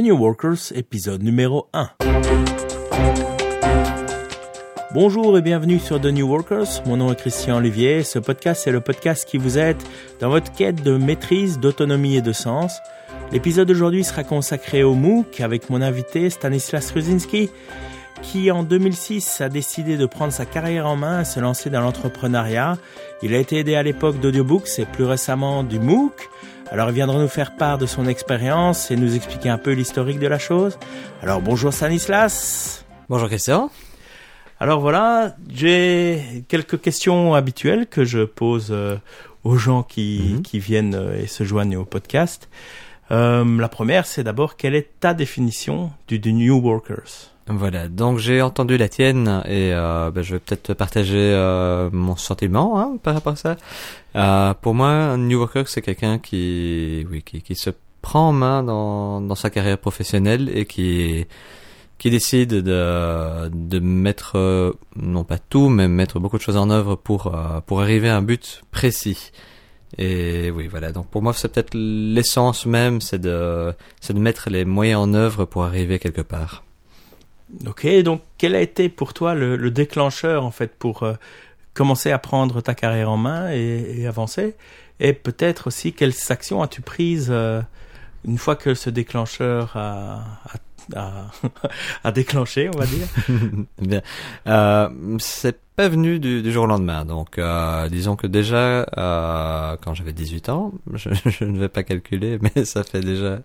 New Workers, épisode numéro 1. Bonjour et bienvenue sur The New Workers. Mon nom est Christian Olivier. Ce podcast, c'est le podcast qui vous aide dans votre quête de maîtrise, d'autonomie et de sens. L'épisode d'aujourd'hui sera consacré au MOOC avec mon invité Stanislas Ruzinski, qui en 2006 a décidé de prendre sa carrière en main et se lancer dans l'entrepreneuriat. Il a été aidé à l'époque d'audiobooks et plus récemment du MOOC. Alors il viendra nous faire part de son expérience et nous expliquer un peu l'historique de la chose. Alors bonjour Stanislas. Bonjour Christian. Alors voilà, j'ai quelques questions habituelles que je pose euh, aux gens qui, Mhm. qui viennent euh, et se joignent au podcast. Euh, la première, c'est d'abord quelle est ta définition du, du New Workers? Voilà, donc j'ai entendu la tienne et euh, ben, je vais peut-être partager euh, mon sentiment hein, par rapport à ça. Euh, pour moi, un New Worker, c'est quelqu'un qui, oui, qui, qui se prend en main dans, dans sa carrière professionnelle et qui, qui décide de, de mettre, non pas tout, mais mettre beaucoup de choses en œuvre pour, euh, pour arriver à un but précis. Et oui, voilà. Donc pour moi, c'est peut-être l'essence même, c'est de, c'est de mettre les moyens en œuvre pour arriver quelque part. Ok, donc quel a été pour toi le, le déclencheur en fait pour euh, commencer à prendre ta carrière en main et, avancer. Et peut-être aussi quelles actions as-tu prises euh, une fois que ce déclencheur a, a, a, a déclenché, on va dire Bien. Euh, c'est pas venu du, du jour au lendemain. Donc, euh, disons que déjà, euh, quand j'avais 18 ans, je, je ne vais pas calculer, mais ça fait déjà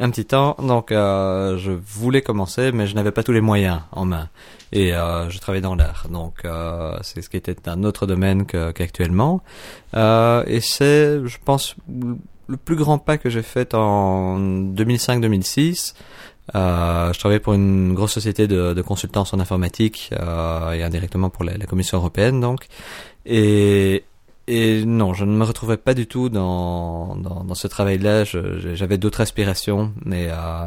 un petit temps. Donc, euh, je voulais commencer, mais je n'avais pas tous les moyens en main. Et euh, je travaillais dans l'art. Donc, euh, c'est ce qui était un autre domaine qu'actuellement. Et c'est, je pense, le plus grand pas que j'ai fait en 2005-2006. Euh, je travaillais pour une grosse société de, de consultance en informatique euh, et indirectement pour la, la Commission européenne donc. Et, et non, je ne me retrouvais pas du tout dans, dans, dans ce travail-là. J'avais d'autres aspirations. Et, euh,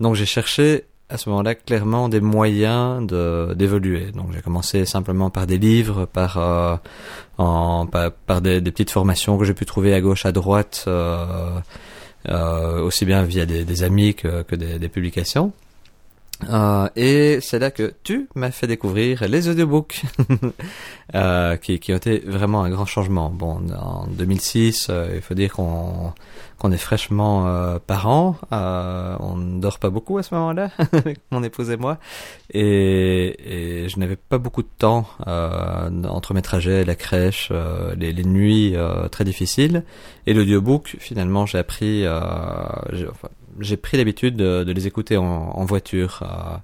donc j'ai cherché à ce moment-là clairement des moyens de d'évoluer. Donc j'ai commencé simplement par des livres, par euh, en, par, par des, des petites formations que j'ai pu trouver à gauche, à droite. euh, aussi bien via des, amis que, des publications. Euh, et c'est là que tu m'as fait découvrir les audiobooks, euh, qui, ont été vraiment un grand changement. Bon, en 2006, euh, il faut dire qu'on est fraîchement parents, on ne dort pas beaucoup à ce moment-là, mon épouse et moi, et, je n'avais pas beaucoup de temps entre mes trajets, la crèche, les, nuits très difficiles, et l'audiobook, finalement, j'ai appris, j'ai pris l'habitude de, les écouter en, voiture. euh,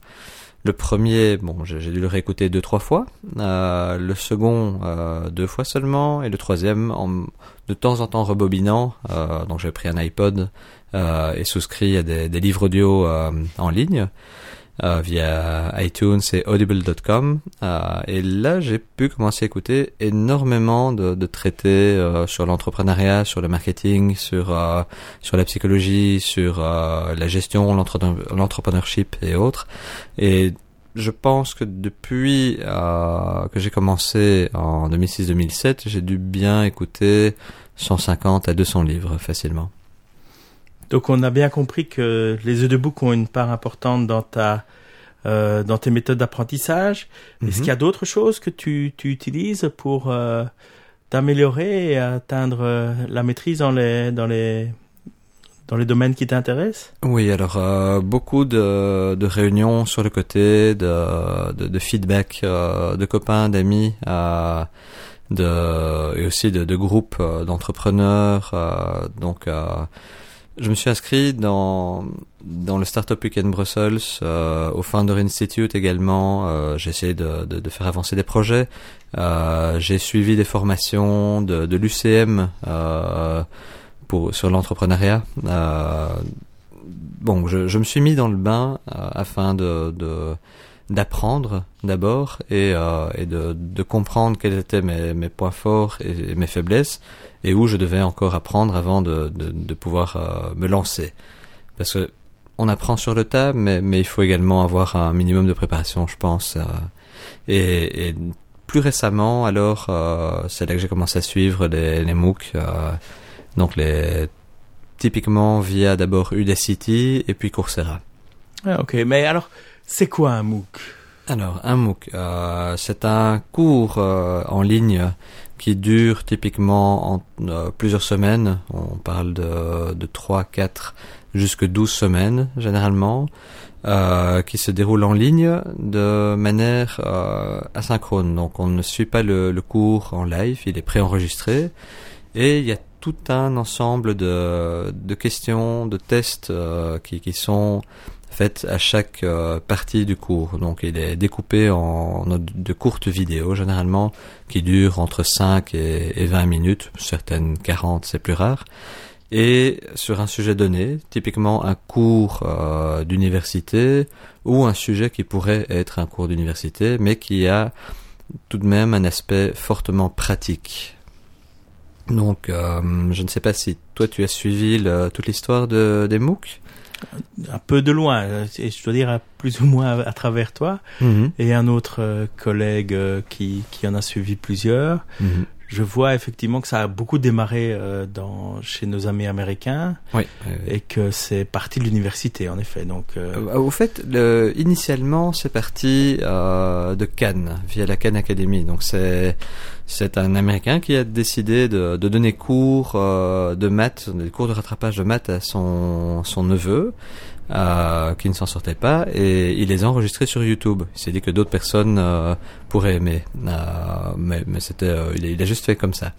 le premier, bon, j'ai dû le réécouter deux trois fois. Euh, le second, euh, deux fois seulement, et le troisième, en, de temps en temps rebobinant. Donc j'ai pris un iPod et souscrit à des, livres audio en ligne euh, via iTunes et audible.com. Euh, et là, j'ai pu commencer à écouter énormément de, de traités euh, sur l'entrepreneuriat, sur le marketing, sur euh, sur la psychologie, sur euh, la gestion, l'entre- l'entrepreneurship et autres. Et je pense que depuis euh, que j'ai commencé en 2006-2007, j'ai dû bien écouter 150 à 200 livres facilement. Donc on a bien compris que les audiobooks ont une part importante dans ta euh, dans tes méthodes d'apprentissage. Est-ce Mhm. qu'il y a d'autres choses que tu, tu utilises pour euh, t'améliorer et atteindre euh, la maîtrise dans les dans les dans les domaines qui t'intéressent? Oui, alors euh, beaucoup de, de réunions sur le côté, de, de, de feedback euh, de copains, d'amis, euh, de, et aussi de, de groupes euh, d'entrepreneurs. euh, donc, euh, je me suis inscrit dans dans le Startup Weekend Brussels, euh, au Founder Institute également. Euh, j'ai essayé de, de, de faire avancer des projets. Euh, j'ai suivi des formations de, de l'UCM. Euh, pour sur l'entrepreneuriat. Euh, bon, je, je me suis mis dans le bain euh, afin de de- d'apprendre d'abord et, euh, et de, de comprendre quels étaient mes, mes points forts et, mes faiblesses et où je devais encore apprendre avant de, de, de pouvoir euh, me lancer. Parce que on apprend sur le tas, mais, mais il faut également avoir un minimum de préparation, je pense. euh. et, et plus récemment, alors, euh, c'est là que j'ai commencé à suivre les, les MOOC, euh, donc les typiquement via d'abord Udacity et puis Coursera. Ah, ok, mais alors, c'est quoi un MOOC? Alors, un MOOC, euh, c'est un cours euh, en ligne qui dure typiquement en euh, plusieurs semaines. On parle de, de 3, 4, jusque 12 semaines généralement, euh, qui se déroule en ligne de manière euh, asynchrone. Donc on ne suit pas le, le cours en live, il est préenregistré. Et il y a tout un ensemble de, de questions, de tests euh, qui, qui sont faites à chaque euh, partie du cours. Donc il est découpé en, de courtes vidéos généralement qui durent entre 5 et, et 20 minutes, certaines 40 c'est plus rare. Et sur un sujet donné, typiquement un cours euh, d'université ou un sujet qui pourrait être un cours d'université, mais qui a tout de même un aspect fortement pratique. Donc, euh, je ne sais pas si toi tu as suivi toute l'histoire de, des MOOC. Un peu de loin, et je dois dire plus ou moins à, à travers toi, et un autre euh, collègue euh, qui, qui en a suivi plusieurs. Mhm. Je vois effectivement que ça a beaucoup démarré euh, dans, chez nos amis américains Oui. oui. et que c'est parti de l'université en effet. Donc, euh, Euh, Au fait, le, initialement, c'est parti euh, de Cannes, via la Cannes Academy. Donc c'est c'est un Américain qui a décidé de, de donner cours euh, de maths, des cours de rattrapage de maths à son son neveu. Euh, qui ne s'en sortait pas et il les a enregistrés sur YouTube. Il s'est dit que d'autres personnes euh, pourraient aimer, Euh, mais, mais c'était, euh, il, il a juste fait comme ça.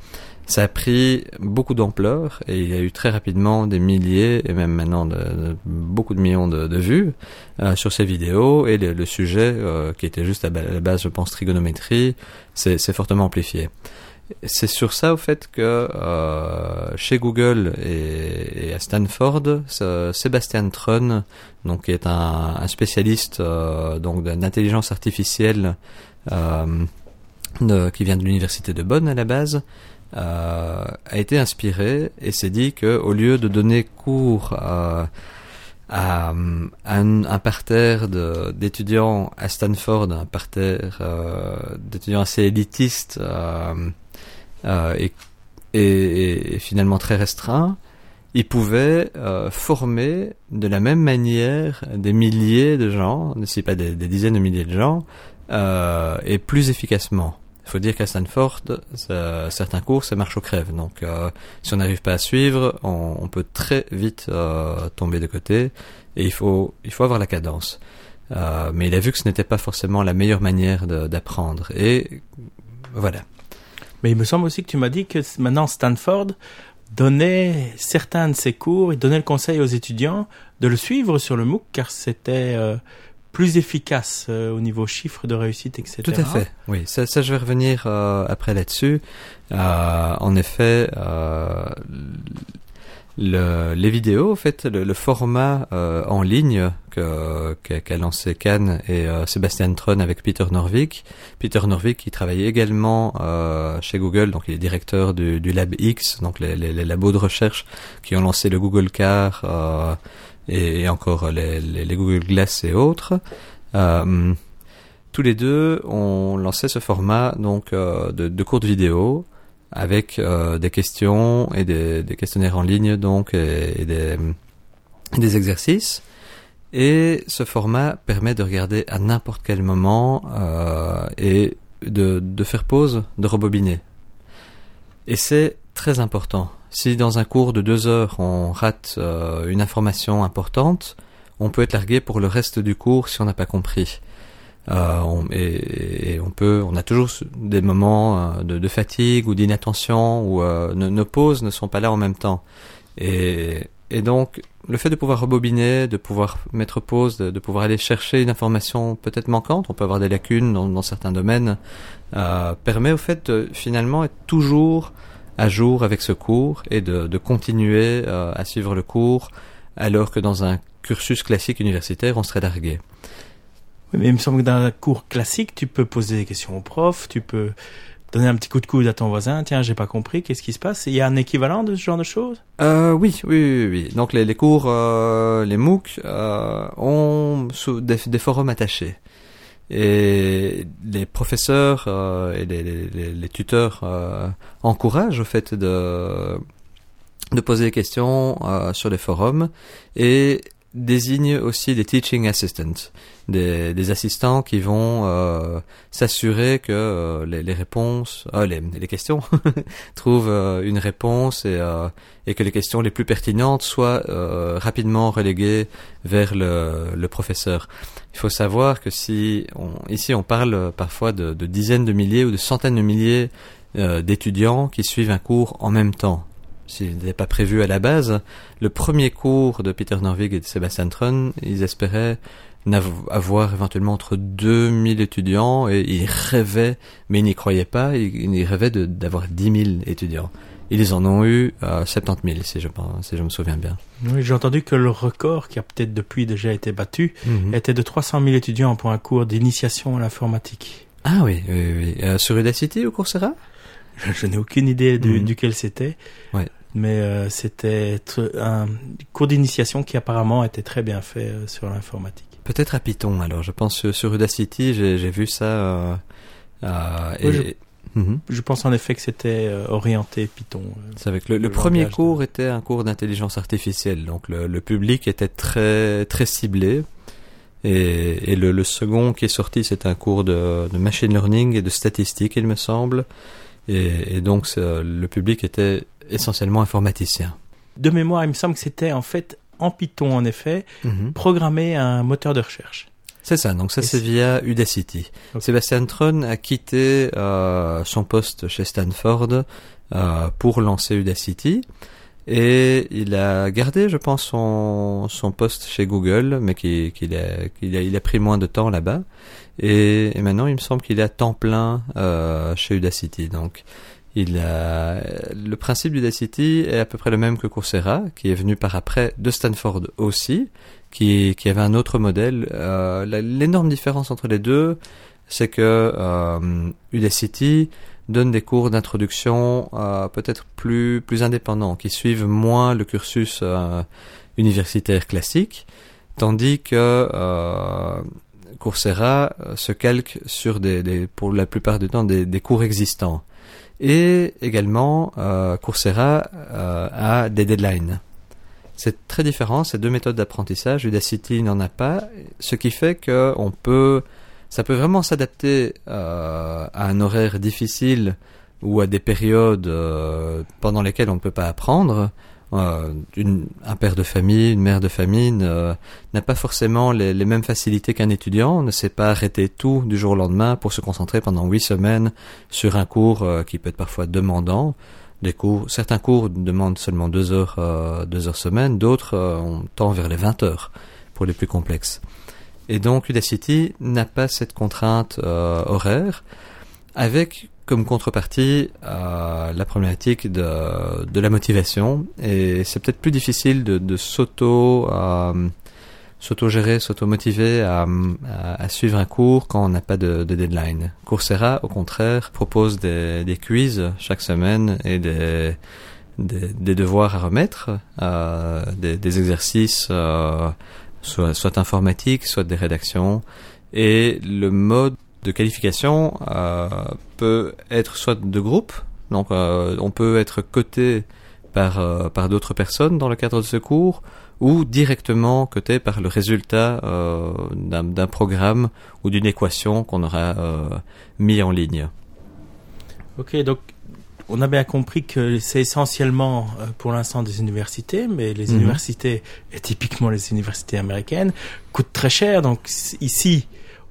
Ça a pris beaucoup d'ampleur et il y a eu très rapidement des milliers et même maintenant de, de- beaucoup de millions de, de vues euh, sur ces vidéos et le, le sujet euh, qui était juste à, la base, je pense, trigonométrie, c'est fortement amplifié. C'est sur ça au fait que euh, chez Google et, à Stanford, Sébastien Trun, donc qui est un, spécialiste euh, donc d'intelligence artificielle euh, de- qui vient de l'université de Bonn à la base, a été inspiré et s'est dit que au lieu de donner cours à, un, parterre d'étudiants à Stanford, un parterre d'étudiants assez élitistes euh, et, finalement très restreint, ils pouvaient euh, former de la même manière des milliers de gens, si pas des, dizaines de milliers de gens, euh, et plus efficacement. Il faut dire qu'à Stanford, certains cours, ça marche au crève. Donc, si on n'arrive pas à suivre, on, on peut très vite tomber de côté, et il faut, il faut avoir la cadence. Mais il a vu que ce n'était pas forcément la meilleure manière d'apprendre. Et voilà. Mais il me semble aussi que tu m'as dit que maintenant Stanford donnait certains de ses cours, il donnait le conseil aux étudiants de le suivre sur le MOOC car c'était euh, plus efficace euh, au niveau chiffre de réussite, etc. Tout à fait. Oui, ça, ça je vais revenir euh, après là-dessus. Euh, en effet, euh, le, les vidéos, en fait, le, le format euh, en ligne qu'a lancé Cannes et euh, Sébastien Trun avec Peter Norvig. Peter Norvig qui travaille également euh, chez Google, donc il est directeur du, du Lab X, donc les, les, les labos de recherche qui ont lancé le Google Car euh, et, et encore les, les, les Google Glass et autres. Euh, tous les deux ont lancé ce format donc euh, de, de courtes vidéos avec euh, des questions et des, questionnaires en ligne donc et, des, exercices. Et ce format permet de regarder à n'importe quel moment euh, et de, de faire pause, de rebobiner. Et c'est très important. Si dans un cours de deux heures on rate euh, une information importante, on peut être largué pour le reste du cours si on n'a pas compris. Euh, on, et, et on peut, on a toujours des moments euh, de, de fatigue ou d'inattention où euh, nos, nos pauses ne sont pas là en même temps. Et, et donc, le fait de pouvoir rebobiner, de pouvoir mettre pause, de, de pouvoir aller chercher une information peut-être manquante, on peut avoir des lacunes dans, dans certains domaines, euh, permet au fait de finalement être toujours à jour avec ce cours et de, de continuer euh, à suivre le cours, alors que dans un cursus classique universitaire, on serait largué. Oui, mais il me semble que dans un cours classique, tu peux poser des questions au prof, tu peux donner un petit coup de coude à ton voisin, tiens, j'ai pas compris, qu'est-ce qui se passe? Il y a un équivalent de ce genre de choses? Euh, oui, oui, oui, oui. Donc les, les cours, euh, les MOOC euh, ont des, forums attachés. Et les professeurs euh, et les, les- les- les tuteurs euh, encouragent au fait de de poser des questions euh, sur les forums et désigne aussi des teaching assistants, des, assistants qui vont euh, s'assurer que euh, les, réponses, euh, les, questions trouvent une réponse et, que les questions les plus pertinentes soient rapidement reléguées vers le, professeur. Il faut savoir que si on, ici on parle parfois de, dizaines de milliers ou de centaines de milliers d'étudiants qui suivent un cours en même temps s'il n'était pas prévu à la base, le premier cours de Peter Norvig et de Sebastian Tron, ils espéraient avoir éventuellement entre 2000 étudiants et ils rêvaient, mais ils n'y croyaient pas, ils, rêvaient d'avoir 10 000 étudiants. Ils en ont eu euh, 70 000, si je, si je me souviens bien. Oui, j'ai entendu que le record, qui a peut-être depuis déjà été battu, mm -hmm. était de 300 000 étudiants pour un cours d'initiation à l'informatique. Ah oui, oui, oui. Euh, sur Udacity ou Coursera Je, je n'ai aucune idée de, -hmm. duquel c'était. Ouais mais euh, c'était un cours d'initiation qui apparemment était très bien fait euh, sur l'informatique. Peut-être à Python alors, je pense que sur Udacity j'ai vu ça. Euh, euh, oui, et... je... Je... pense en effet que c'était euh, orienté Python. C'est avec le, le, le premier cours de... était un cours d'intelligence artificielle, donc le, le, public était très très ciblé. Et, et le, le, second qui est sorti, c'est un cours de, de, machine learning et de statistique, il me semble. Et, et donc le public était essentiellement informaticien. De mémoire, il me semble que c'était en fait en Python, en effet, mm -hmm. programmer un moteur de recherche. C'est ça, donc ça c'est via Udacity. Okay. Sébastien Tron a quitté euh, son poste chez Stanford euh, pour lancer Udacity. Et il a gardé, je pense, son, son poste chez Google, mais qu'il qui a, qu a, il a pris moins de temps là-bas. Et, et, maintenant, il me semble qu'il est à temps plein euh, chez Udacity. Donc, il a, le principe d'Udacity est à peu près le même que Coursera, qui est venu par après de Stanford aussi, qui, qui avait un autre modèle. Euh, L'énorme différence entre les deux, c'est que euh, Udacity donne des cours d'introduction euh, peut-être plus, plus indépendants, qui suivent moins le cursus euh, universitaire classique, tandis que euh, Coursera se calque sur des, des, pour la plupart du temps des, des cours existants. Et également, euh, Coursera euh, a des deadlines. C'est très différent, ces deux méthodes d'apprentissage. Udacity n'en a pas, ce qui fait que on peut, ça peut vraiment s'adapter euh, à un horaire difficile ou à des périodes pendant lesquelles on ne peut pas apprendre. Euh, un père de famille, une mère de famille n'a pas forcément les, mêmes facilités qu'un étudiant, ne sait pas arrêter tout du jour au lendemain pour se concentrer pendant huit semaines sur un cours euh, qui peut être parfois demandant. Les cours, certains cours demandent seulement deux heures, euh, deux heures semaine, d'autres on tend vers les 20 heures pour les plus complexes. Et donc Udacity n'a pas cette contrainte horaire, avec comme contrepartie euh, la problématique de, de la motivation et c'est peut-être plus difficile de, de s'auto euh, s'auto-gérer, s'auto-motiver à, à, suivre un cours quand on n'a pas de, de, deadline. Coursera, au contraire, propose des, des quiz chaque semaine et des, des, des devoirs à remettre, euh, des, des, exercices euh, soit, soit informatiques, soit des rédactions. Et le mode de qualification euh, peut être soit de groupe, donc euh, on peut être coté par, euh, par d'autres personnes dans le cadre de ce cours, ou directement coté par le résultat euh, d'un programme ou d'une équation qu'on aura euh, mis en ligne. Ok, donc on a bien compris que c'est essentiellement euh, pour l'instant des universités, mais les mmh. universités, et typiquement les universités américaines, coûtent très cher. Donc ici,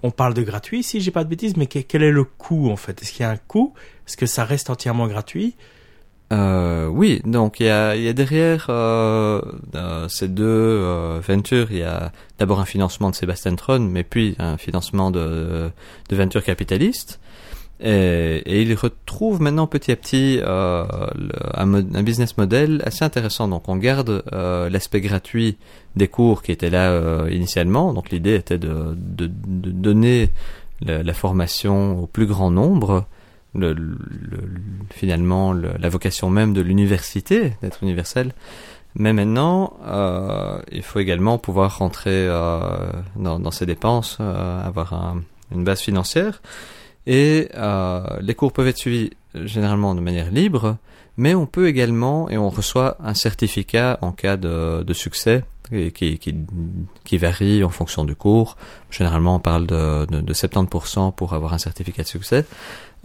on parle de gratuit, si j'ai pas de bêtises, mais quel est le coût en fait? Est-ce qu'il y a un coût? Est-ce que ça reste entièrement gratuit? Euh, oui, donc il y a, derrière euh, euh, ces deux ventures, il y a d'abord un financement de Sébastien Tron, mais puis un financement de, de ventures capitalistes. Et, et, il retrouve maintenant petit à petit euh, un, un, business model assez intéressant. Donc on garde euh, l'aspect gratuit des cours qui étaient là euh, initialement. Donc l'idée était de, de, de donner la, la, formation au plus grand nombre. Le, le, finalement, la vocation même de l'université, d'être universelle. Mais maintenant, euh, il faut également pouvoir rentrer dans, dans, ses dépenses, avoir un, une base financière. Et euh, les cours peuvent être suivis généralement de manière libre, mais on peut également, et on reçoit un certificat en cas de, de succès, qui, qui, qui, varie en fonction du cours. Généralement, on parle de, de, de 70% pour avoir un certificat de succès.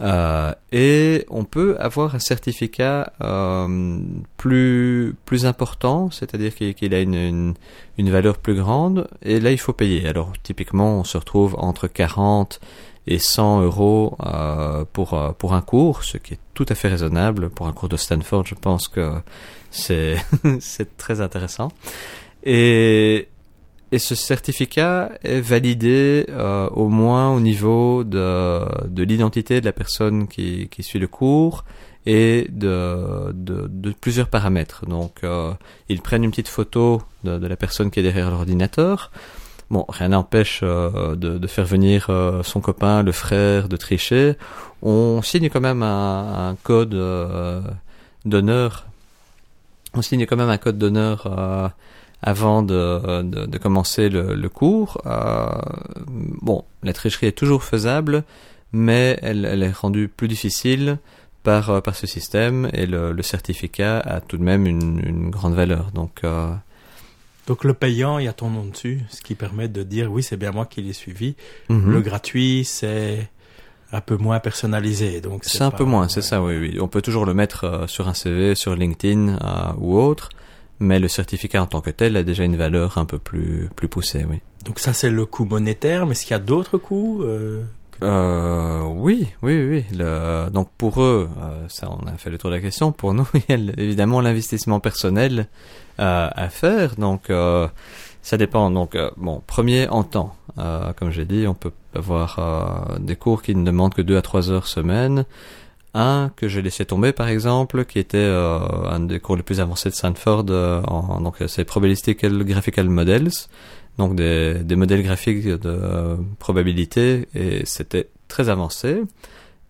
Euh, et on peut avoir un certificat euh, plus plus important, c'est-à-dire qu'il a une, une, une, valeur plus grande, et là il faut payer. Alors typiquement, on se retrouve entre 40 et 100 euros euh, pour euh, pour un cours, ce qui est tout à fait raisonnable pour un cours de Stanford. Je pense que c'est c'est très intéressant. Et et ce certificat est validé euh, au moins au niveau de, de l'identité de la personne qui, qui suit le cours et de, de, de plusieurs paramètres. Donc, euh, ils prennent une petite photo de, de la personne qui est derrière l'ordinateur. Bon, rien n'empêche euh, de, faire venir euh, son copain, le frère, de tricher. On signe quand même un, code euh, d'honneur. On signe quand même un code d'honneur avant de, commencer le, cours. Bon, la tricherie est toujours faisable, mais elle, est rendue plus difficile par, ce système et le, certificat a tout de même une, une grande valeur. Donc. Donc le payant, il y a ton nom dessus, ce qui permet de dire oui, c'est bien moi qui l'ai suivi. -hmm. Le gratuit, c'est un peu moins personnalisé. Donc c'est un peu moins, c'est ça, oui, oui. On peut toujours le mettre euh, sur un CV, sur LinkedIn euh, ou autre mais le certificat en tant que tel a déjà une valeur un peu plus plus poussée, oui. Donc ça c'est le coût monétaire, mais est-ce qu'il y a d'autres coûts euh... Euh, oui, oui, oui. Le, donc pour eux, euh, ça, on a fait le tour de la question. Pour nous, il y a évidemment l'investissement personnel euh, à faire. Donc euh, ça dépend. Donc euh, bon, premier en temps. Comme j'ai dit, on peut avoir des cours qui ne demandent que deux à trois heures semaine un que j'ai laissé tomber par exemple, qui était un des cours les plus avancés de Stanford, euh, en, donc c'est Probabilistical Graphical Models, donc des, des modèles graphiques de euh, probabilité, et c'était très avancé.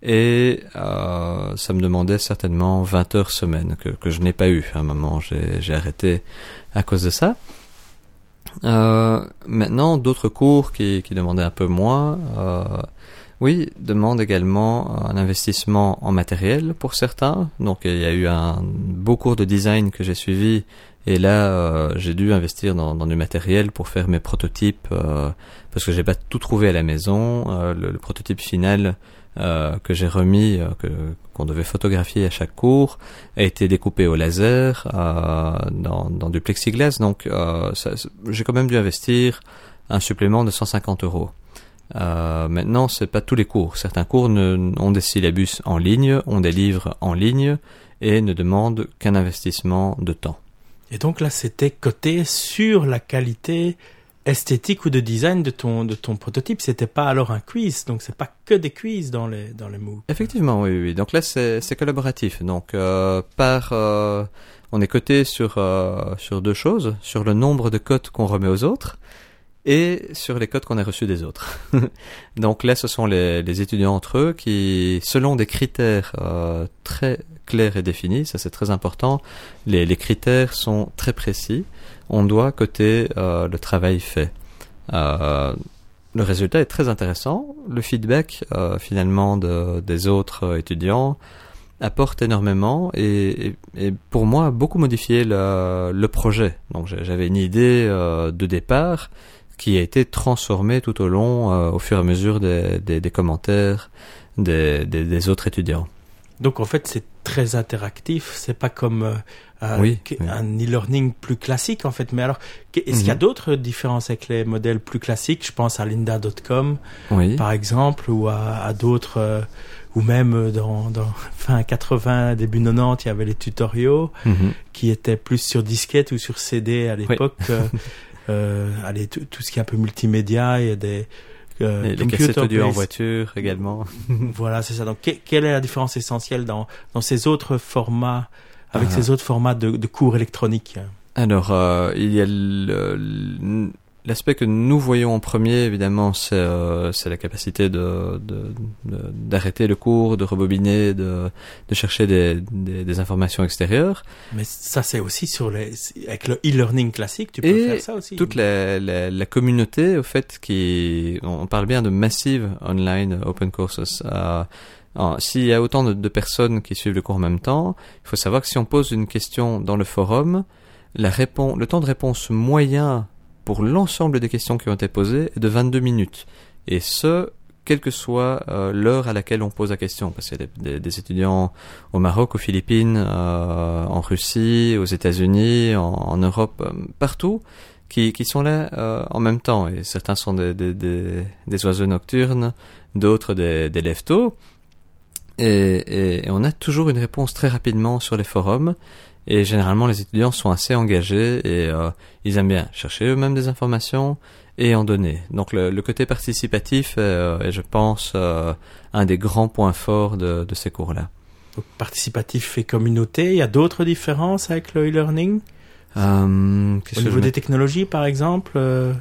Et euh, ça me demandait certainement 20 heures semaine, que, que je n'ai pas eu. À un moment, j'ai arrêté à cause de ça. Euh, maintenant, d'autres cours qui, qui demandaient un peu moins. Euh, oui, demande également un investissement en matériel pour certains. Donc il y a eu un beau cours de design que j'ai suivi et là euh, j'ai dû investir dans, dans, du matériel pour faire mes prototypes euh, parce que j'ai pas tout trouvé à la maison. Euh, le, le, prototype final euh, que j'ai remis, euh, que qu'on devait photographier à chaque cours, a été découpé au laser dans, dans, du plexiglas. Donc j'ai quand même dû investir un supplément de 150 euros. Euh, maintenant, c'est pas tous les cours. Certains cours ne, ont des syllabus en ligne, ont des livres en ligne et ne demandent qu'un investissement de temps. Et donc là, c'était coté sur la qualité esthétique ou de design de ton de ton prototype. C'était pas alors un quiz, donc c'est pas que des quiz dans les dans les MOOC. Effectivement, oui, oui. Donc là, c'est collaboratif. Donc euh, par euh, on est coté sur euh, sur deux choses, sur le nombre de cotes qu'on remet aux autres et sur les codes qu'on a reçus des autres. Donc là, ce sont les, les, étudiants entre eux qui, selon des critères euh, très clairs et définis, ça c'est très important, les, les, critères sont très précis, on doit coter euh, le travail fait. Euh, le résultat est très intéressant, le feedback euh, finalement de, des autres étudiants apporte énormément et, et, et, pour moi beaucoup modifié le, le projet. Donc j'avais une idée euh, de départ qui a été transformé tout au long, euh, au fur et à mesure des, des, des commentaires des, autres étudiants. Donc en fait, c'est très interactif. C'est pas comme euh, oui, un e-learning plus classique en fait. Mais alors, est-ce mm -hmm. qu'il y a mhm. d'autres différences avec les modèles plus classiques? Je pense à Lynda.com, oui. par exemple, ou à, à d'autres. Euh, ou même dans, dans fin 80, début 90, il y avait les tutoriaux mm -hmm. qui étaient plus sur disquette ou sur CD à l'époque. Euh, allez, tout, tout, ce qui est un peu multimédia, il y a des euh, les, les cassettes audio en voiture également. voilà, c'est ça. Donc, que, quelle est la différence essentielle dans, dans ces autres formats, avec -huh. ces autres formats de, de cours électroniques? Alors, euh, il y a le, L'aspect que nous voyons en premier, évidemment, c'est euh, la capacité de d'arrêter de, de, le cours, de rebobiner, de, de chercher des, des, des, informations extérieures. Mais ça, c'est aussi sur les avec le e-learning classique, tu peux Et faire ça aussi. toute la, la, la, communauté, au fait, qui on parle bien de massive online open courses. Euh, S'il y a autant de, de personnes qui suivent le cours en même temps, il faut savoir que si on pose une question dans le forum, la répon- le temps de réponse moyen pour l'ensemble des questions qui ont été posées est de 22 minutes. Et ce, quelle que soit euh, l'heure à laquelle on pose la question. Parce qu'il y a des, étudiants au Maroc, aux Philippines, euh, en Russie, aux États-Unis, en, Europe, euh, partout, qui, qui sont là euh, en même temps. Et certains sont des, des, oiseaux nocturnes, d'autres des, des et, et on a toujours une réponse très rapidement sur les forums. Et généralement, les étudiants sont assez engagés et euh, ils aiment bien chercher eux-mêmes des informations et en donner. Donc le, le côté participatif est, euh, est, je pense, euh, un des grands points forts de, de ces cours-là. Participatif et communauté, il y a d'autres différences avec le e-learning? Euh, qu'est-ce Au que niveau je des technologies, par exemple euh,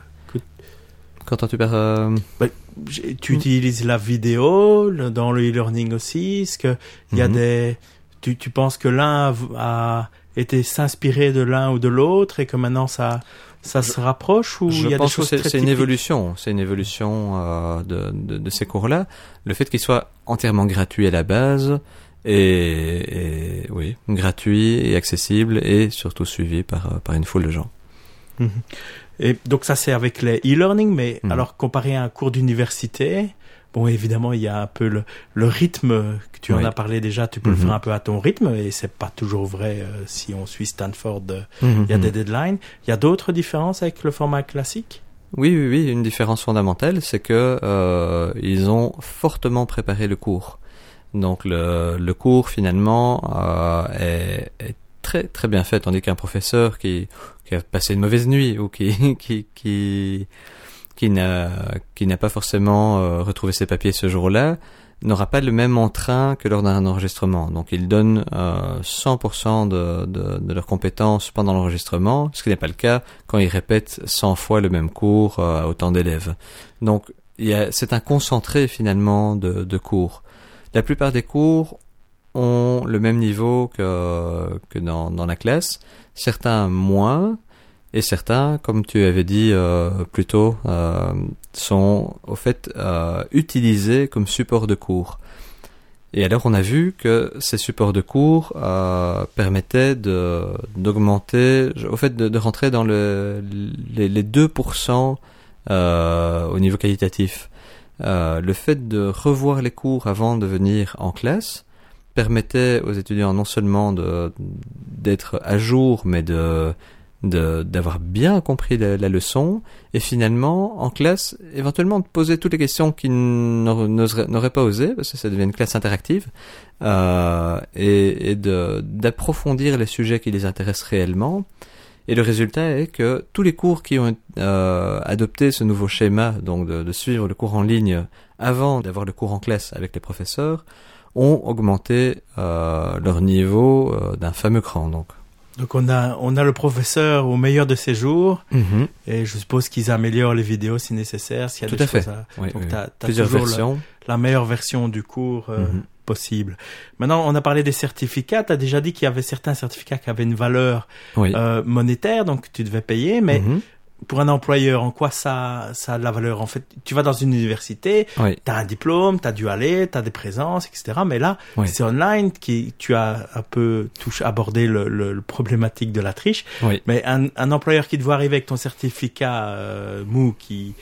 Quand tu perds... euh, j'ai- Tu utilises la vidéo le- dans le e-learning aussi Est-ce que il y a Mhm. des... Tu, tu penses que l'un a, été s'inspirer de l'un ou de l'autre et que maintenant ça, ça se rapproche ou Je il y a des pense choses c'est une évolution. C'est une évolution euh, de, de, de ces cours-là. Le fait qu'ils soient entièrement gratuits à la base et, et oui, gratuit et accessible et surtout suivi par, euh, par une foule de gens. Et donc ça c'est avec les e-learning, mais Mhm. alors comparé à un cours d'université, bon évidemment il y a un peu le, le rythme que tu en as parlé déjà, tu peux le Mhm. faire un peu à ton rythme et c'est pas toujours vrai euh, si on suit Stanford. euh, Il y a Mhm. des deadlines. Il y a d'autres différences avec le format classique? Oui, oui, oui. Une différence fondamentale, c'est que euh, ils ont fortement préparé le cours. Donc le, le cours finalement euh, est, est très très bien fait, tandis qu'un professeur qui, qui a passé une mauvaise nuit ou qui qui qui qui n'a qui n'a pas forcément euh, retrouvé ses papiers ce jour-là n'aura pas le même entrain que lors d'un enregistrement. Donc ils donnent euh, 100% de, de, de leurs compétences pendant l'enregistrement, ce qui n'est pas le cas quand ils répètent 100 fois le même cours euh, à autant d'élèves. Donc c'est un concentré finalement de, de cours. La plupart des cours ont le même niveau que, que dans, dans la classe, certains moins, et certains, comme tu avais dit euh, plus tôt, euh, sont au fait euh, utilisés comme support de cours. Et alors on a vu que ces supports de cours euh, permettaient d'augmenter, au fait de, rentrer dans le, les, les 2% euh, au niveau qualitatif. Euh, le fait de revoir les cours avant de venir en classe permettait aux étudiants non seulement d'être à jour, mais de- d'avoir bien compris la, la leçon et finalement en classe éventuellement de poser toutes les questions qu'ils n'auraient pas osé parce que ça devient une classe interactive euh, et, et d'approfondir les sujets qui les intéressent réellement. Et le résultat est que tous les cours qui ont euh, adopté ce nouveau schéma donc de, de suivre le cours en ligne avant d'avoir le cours en classe avec les professeurs ont augmenté euh, leur niveau euh, d'un fameux cran donc Donc on a on a le professeur au meilleur de ses jours et je suppose qu'ils améliorent les vidéos si nécessaire s'il y a Tout des à fait. choses à- Oui, Donc oui. t'as- t'as plusieurs toujours versions la meilleure version du cours euh, Mhm. possible. Maintenant, on a parlé des certificats. Tu as déjà dit qu'il y avait certains certificats qui avaient une valeur oui euh, monétaire, donc tu devais payer. Mais Mhm. Pour un employeur, en quoi ça, ça a de la valeur En fait, tu vas dans une université, oui tu as un diplôme, tu as dû aller, tu as des présences, etc. Mais là, Oui. c'est online, qui, tu as un peu touché, abordé le, le, le problématique de la triche. oui Mais un, un employeur qui te voit arriver avec ton certificat euh, mou, qui,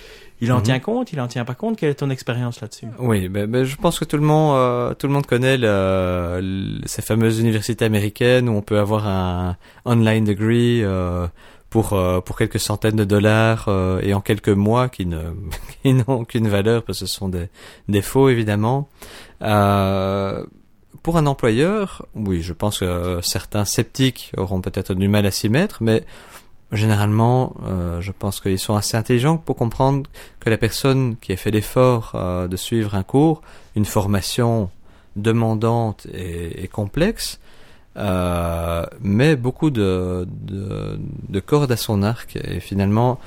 il en Mhm. tient compte, il en tient pas compte? Quelle est ton expérience là-dessus? Oui, ben, ben, je pense que tout le monde, euh, tout le monde connaît le, le- ces fameuses universités américaines où on peut avoir un online degree euh, pour euh, pour quelques centaines de dollars euh, et en quelques mois qui ne qui n'ont aucune valeur parce que ce sont des des faux évidemment. Euh, pour un employeur, oui, je pense que certains sceptiques auront peut-être du mal à s'y mettre, mais généralement, euh, je pense qu'ils sont assez intelligents pour comprendre que la personne qui a fait l'effort euh, de suivre un cours, une formation demandante et, et complexe, euh, met beaucoup de, de, de cordes à son arc. Et finalement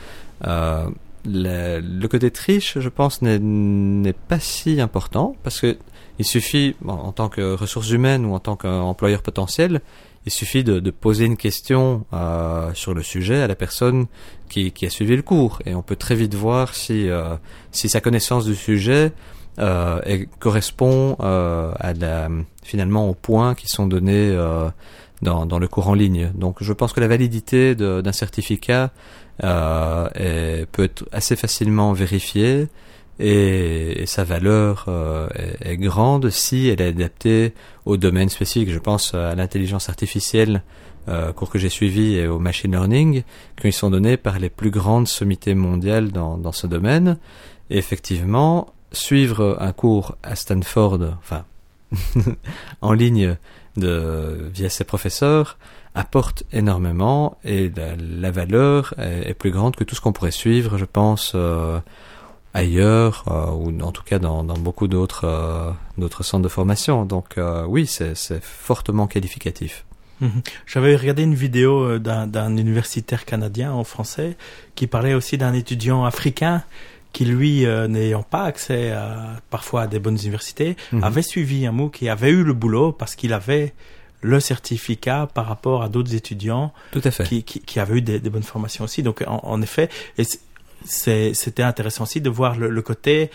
euh, le, le côté triche, je pense, n'est- pas si important parce que il suffit, en tant que ressources humaines ou en tant qu'employeur potentiel, il suffit de, de poser une question euh, sur le sujet à la personne qui, qui a suivi le cours. Et on peut très vite voir si, euh, si sa connaissance du sujet euh, et correspond euh, à la, finalement aux points qui sont donnés euh, dans, dans le cours en ligne. Donc je pense que la validité d'un certificat euh, est, peut être assez facilement vérifiée et, et sa valeur euh, est, est, grande si elle est adaptée au domaine spécifique. Je pense à l'intelligence artificielle, euh, cours que j'ai suivi, et au machine learning, qui sont donnés par les plus grandes sommités mondiales dans, dans ce domaine. Et effectivement, suivre un cours à Stanford, enfin en ligne via ses professeurs, apporte énormément et la, valeur est, plus grande que tout ce qu'on pourrait suivre, je pense, euh, ailleurs euh, ou en tout cas dans, beaucoup d'autres euh, d'autres centres de formation. Donc oui, c'est fortement qualificatif. Mhm. J'avais regardé une vidéo d'un universitaire canadien en français qui parlait aussi d'un étudiant africain qui lui, euh, n'ayant pas accès à, parfois à des bonnes universités, -hmm. avait suivi un MOOC et avait eu le boulot parce qu'il avait le certificat par rapport à d'autres étudiants Tout à fait. Qui, qui, qui avaient eu des, des, bonnes formations aussi. Donc en, en effet, c'était intéressant aussi de voir le, le côté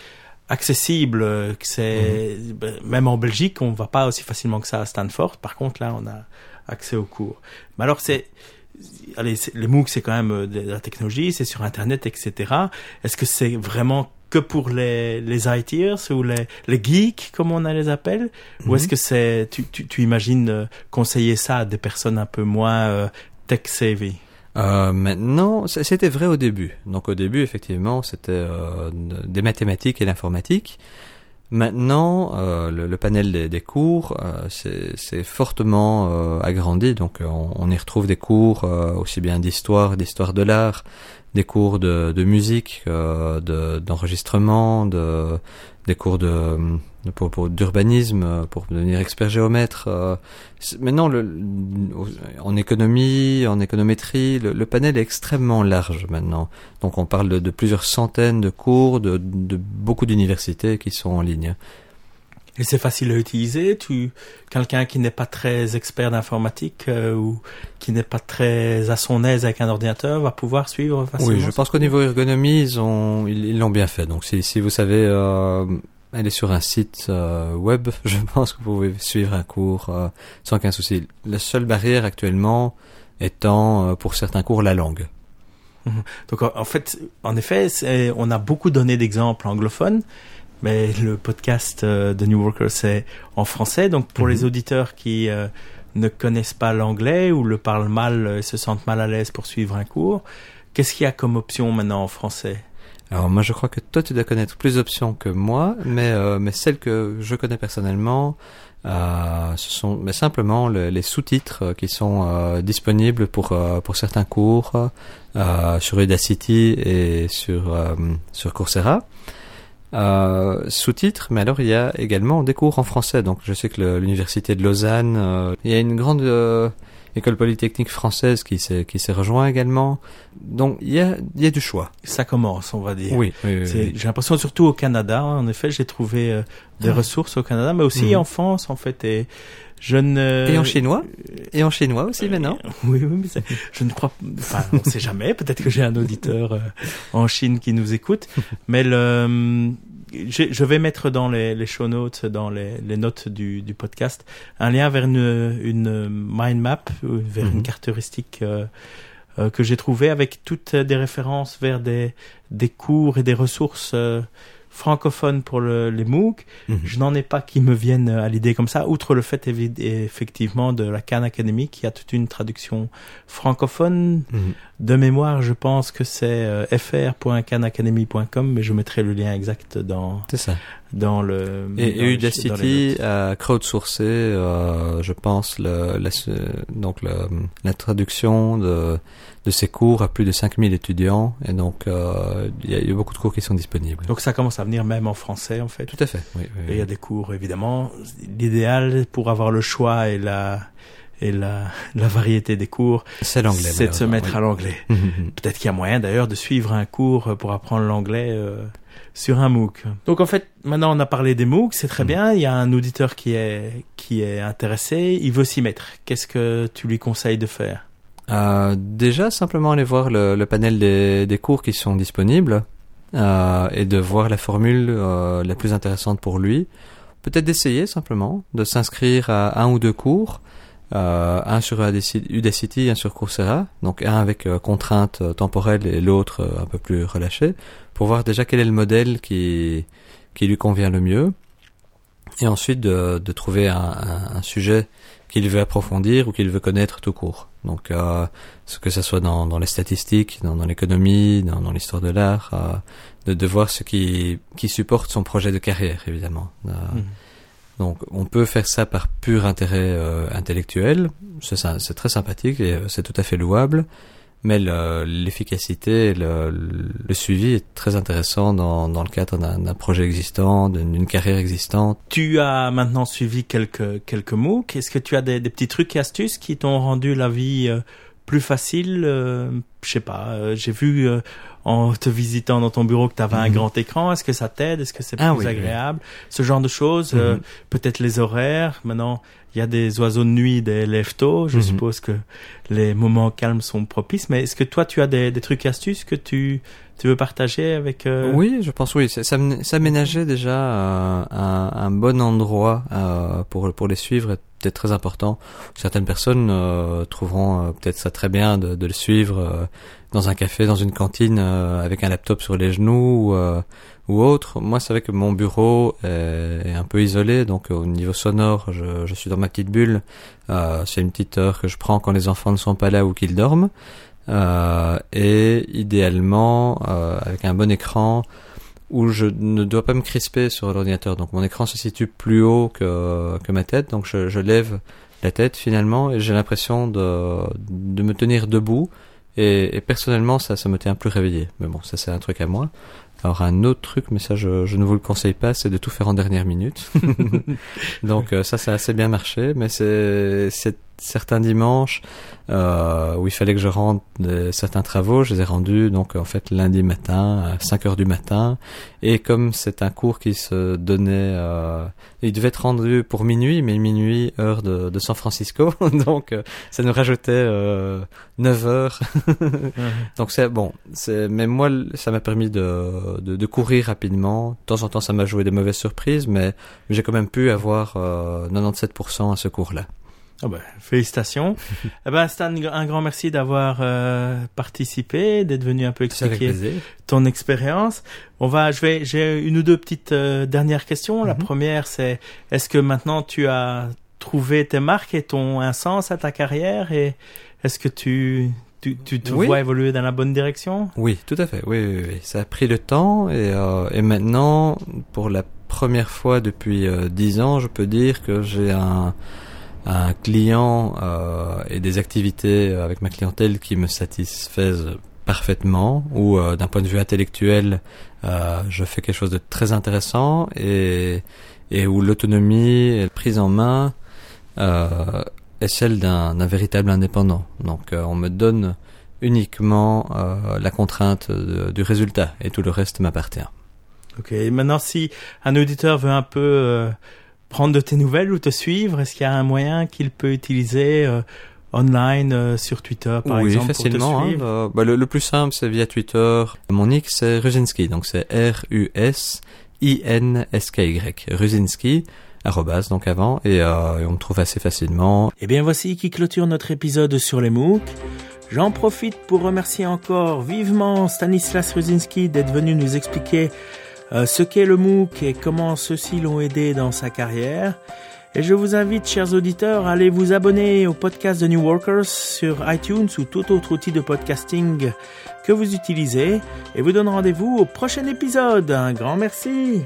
accessible, c'est mm -hmm. même en Belgique, on va pas aussi facilement que ça à Stanford. Par contre, là, on a accès aux cours. Mais alors, c'est allez, les MOOC, c'est quand même euh, de la technologie, c'est sur Internet, etc. Est-ce que c'est vraiment que pour les, les ITers ou les, les geeks, comme on les appelle mm -hmm. Ou est-ce que c'est, tu, tu, tu, imagines euh, conseiller ça à des personnes un peu moins euh, tech-savvy euh, maintenant, c'était vrai au début. Donc au début, effectivement, c'était euh, des mathématiques et l'informatique. Maintenant, euh, le, le, panel des, des cours, euh, c'est fortement euh, agrandi. Donc, on, on, y retrouve des cours aussi bien d'histoire, d'histoire de l'art, des cours de, de musique, d'enregistrement, de, des cours de, pour, pour d'urbanisme, pour devenir expert géomètre. maintenant, le, en économie, en économétrie, le, le, panel est extrêmement large maintenant. Donc, on parle de, de plusieurs centaines de cours, de, de beaucoup d'universités qui sont en ligne. Et c'est facile à utiliser? Tu, quelqu'un qui n'est pas très expert d'informatique euh, ou qui n'est pas très à son aise avec un ordinateur va pouvoir suivre facilement. Oui, je pense qu'au niveau ergonomie, ils ont, ils l'ont bien fait. Donc, si, si vous savez. Euh, aller sur un site euh, web, je pense que vous pouvez suivre un cours euh, sans aucun souci. La seule barrière actuellement étant, euh, pour certains cours, la langue. Donc en fait, en effet, on a beaucoup donné d'exemples anglophones, mais le podcast de New Workers c'est en français. Donc pour mm -hmm. les auditeurs qui ne connaissent pas l'anglais ou le parlent mal et se sentent mal à l'aise pour suivre un cours, qu'est-ce qu'il y a comme option maintenant en français? Alors moi je crois que toi tu dois connaître plus d'options que moi, mais euh, mais celles que je connais personnellement, euh, ce sont mais simplement le, les sous-titres qui sont euh, disponibles pour euh, pour certains cours euh, sur Udacity et sur sur Coursera. sous-titres, mais alors il y a également des cours en français. Donc je sais que l'université de Lausanne, il y a une grande école polytechnique française qui s'est qui s'est rejoint également. Donc il y a il y a du choix. Ça commence, on va dire. Oui. oui, oui, oui. J'ai l'impression surtout au Canada. En effet, j'ai trouvé euh, des ah. ressources au Canada, mais aussi mmh. en France en fait. Et je ne et en chinois et en chinois aussi euh, maintenant. Oui, oui, mais je ne crois. Enfin, on ne sait jamais. Peut-être que j'ai un auditeur euh, en Chine qui nous écoute, mais le je vais mettre dans les, les show notes, dans les, les notes du, du, podcast, un lien vers une, une mind map, vers mm -hmm. une carte heuristique euh, euh, que j'ai trouvé avec toutes des références vers des, des cours et des ressources euh, francophones pour le, les MOOC. -hmm. Je n'en ai pas qui me viennent à l'idée comme ça, outre le fait effectivement de la Khan Academy qui a toute une traduction francophone. -hmm. De mémoire, je pense que c'est euh, fr.canacademy.com, mais je mettrai le lien exact dans, ça. dans le... Et, dans et Udacity a crowdsourcé, euh, je pense, le, la, donc le, la traduction de de ces cours à plus de 5000 étudiants et donc euh, il y, y, a beaucoup de cours qui sont disponibles. Donc ça commence à venir même en français en fait. Tout à fait. Oui, oui, et il y a des cours évidemment. L'idéal pour avoir le choix et la et la, la variété des cours, c'est l'anglais. C'est de se mettre oui. à l'anglais. Peut-être qu'il y a moyen d'ailleurs de suivre un cours pour apprendre l'anglais. Euh, sur un MOOC. Donc en fait, maintenant on a parlé des MOOC, c'est très mmh. bien. Il y a un auditeur qui est qui est intéressé, il veut s'y mettre. Qu'est-ce que tu lui conseilles de faire? Euh, déjà, simplement aller voir le, le panel des, des, cours qui sont disponibles. euh, et de voir la formule euh, la plus intéressante pour lui. Peut-être d'essayer simplement, de s'inscrire à un ou deux cours, euh, un sur Udacity, un sur Coursera, donc un avec euh, contraintes temporelles et l'autre un peu plus relâché, pour voir déjà quel est le modèle qui, qui lui convient le mieux, et ensuite de, de trouver un, un sujet qu'il veut approfondir ou qu'il veut connaître tout court. Donc, euh, ce que ce soit dans, dans les statistiques, dans, dans l'économie, dans, dans l'histoire de l'art, euh, de, de voir ce qui, qui supporte son projet de carrière, évidemment. Euh, Mhm. Donc, on peut faire ça par pur intérêt euh, intellectuel. C'est très sympathique et euh, c'est tout à fait louable. Mais le- l'efficacité, le, le suivi est très intéressant dans, dans le cadre d'un projet existant, d'une d'une carrière existante. Tu as maintenant suivi quelques, quelques MOOC. Est-ce que tu as des, des petits trucs et astuces qui t'ont rendu la vie euh, plus facile euh, Je sais pas, euh, j'ai vu euh, en te visitant dans ton bureau que tu avais un Mhm. grand écran. Est-ce que ça t'aide? Est-ce que c'est Ah plus oui, oui. agréable? Ce genre de choses. euh, Mhm. Peut-être les horaires. Maintenant, il y a des oiseaux de nuit, des lève-tôt. Je Mhm. suppose que les moments calmes sont propices. Mais est-ce que toi, tu as des, des trucs et astuces que tu, tu veux partager avec euh, Oui, je pense oui. Ça- ça mé- S'aménager déjà euh, un, un bon endroit euh, pour pour les suivre est peut-être très important. Certaines personnes euh, trouveront euh, peut-être ça très bien de, de le suivre euh, dans un café, dans une cantine, euh, avec un laptop sur les genoux ou, euh, ou autre. Moi, c'est vrai que mon bureau est, est un peu isolé, donc euh, au niveau sonore, je, je suis dans ma petite bulle. C'est une petite heure que je prends quand les enfants ne sont pas là ou qu'ils dorment. Et idéalement avec un bon écran où je ne dois pas me crisper sur l'ordinateur. Donc mon écran se situe plus haut que, que ma tête, donc je, lève la tête finalement et j'ai l'impression de, de me tenir debout et, personnellement ça, ça me tient plus réveillé. Mais bon, ça c'est un truc à moi. Alors un autre truc, mais ça je, je ne vous le conseille pas, c'est de tout faire en dernière minute. Donc euh, ça, ça a assez bien marché, mais c'est certains dimanches euh, où il fallait que je rende des- certains travaux, je les ai rendus donc en fait lundi matin à 5 heures du matin. Et comme c'est un cours qui se donnait, euh, il devait être rendu pour minuit, mais minuit heure de, de San Francisco, donc euh, ça nous rajoutait euh, 9 heures Mhm. donc c'est bon, c'est mais moi ça m'a permis de, de de courir rapidement. De temps en temps ça m'a joué des mauvaises surprises, mais j'ai quand même pu avoir euh, 97% à ce cours-là. Ah ben, félicitations. eh ben, Stan, un grand merci d'avoir euh, participé, d'être venu un peu expliquer ton expérience. On va, je vais, j'ai une ou deux petites euh, dernières questions. La Mhm. première, c'est est-ce que maintenant tu as trouvé tes marques et ton un sens à ta carrière et est-ce que tu tu, tu te Oui. vois évoluer dans la bonne direction? Oui, tout à fait. Oui, oui, oui. Ça a pris le temps et euh, et maintenant pour la première fois depuis euh, 10 ans, je peux dire que j'ai un un client euh, et des activités avec ma clientèle qui me satisfaisent parfaitement ou euh, d'un point de vue intellectuel euh, je fais quelque chose de très intéressant et et où l'autonomie et la prise en main euh, est celle d'un véritable indépendant donc euh, on me donne uniquement euh, la contrainte du résultat et tout le reste m'appartient Ok. Maintenant, si un auditeur veut un peu euh, prendre de tes nouvelles ou te suivre, est-ce qu'il y a un moyen qu'il peut utiliser euh, online euh, sur Twitter, par oui, exemple, facilement. pour te hein. suivre? Euh, bah, le, le plus simple, c'est via Twitter. Mon nick, c'est Ruzinski, donc c'est R-U-S-I-N-S-K-Y. Ruzinski, arrobas, donc avant, et, euh, et on me trouve assez facilement. Et Eh bien voici qui clôture notre épisode sur les MOOC. J'en profite pour remercier encore vivement Stanislas Ruzinski d'être venu nous expliquer ce qu'est le MOOC et comment ceux-ci l'ont aidé dans sa carrière. Et je vous invite, chers auditeurs, à aller vous abonner au podcast de New Workers sur iTunes ou tout autre outil de podcasting que vous utilisez. Et vous donne rendez-vous au prochain épisode. Un grand merci.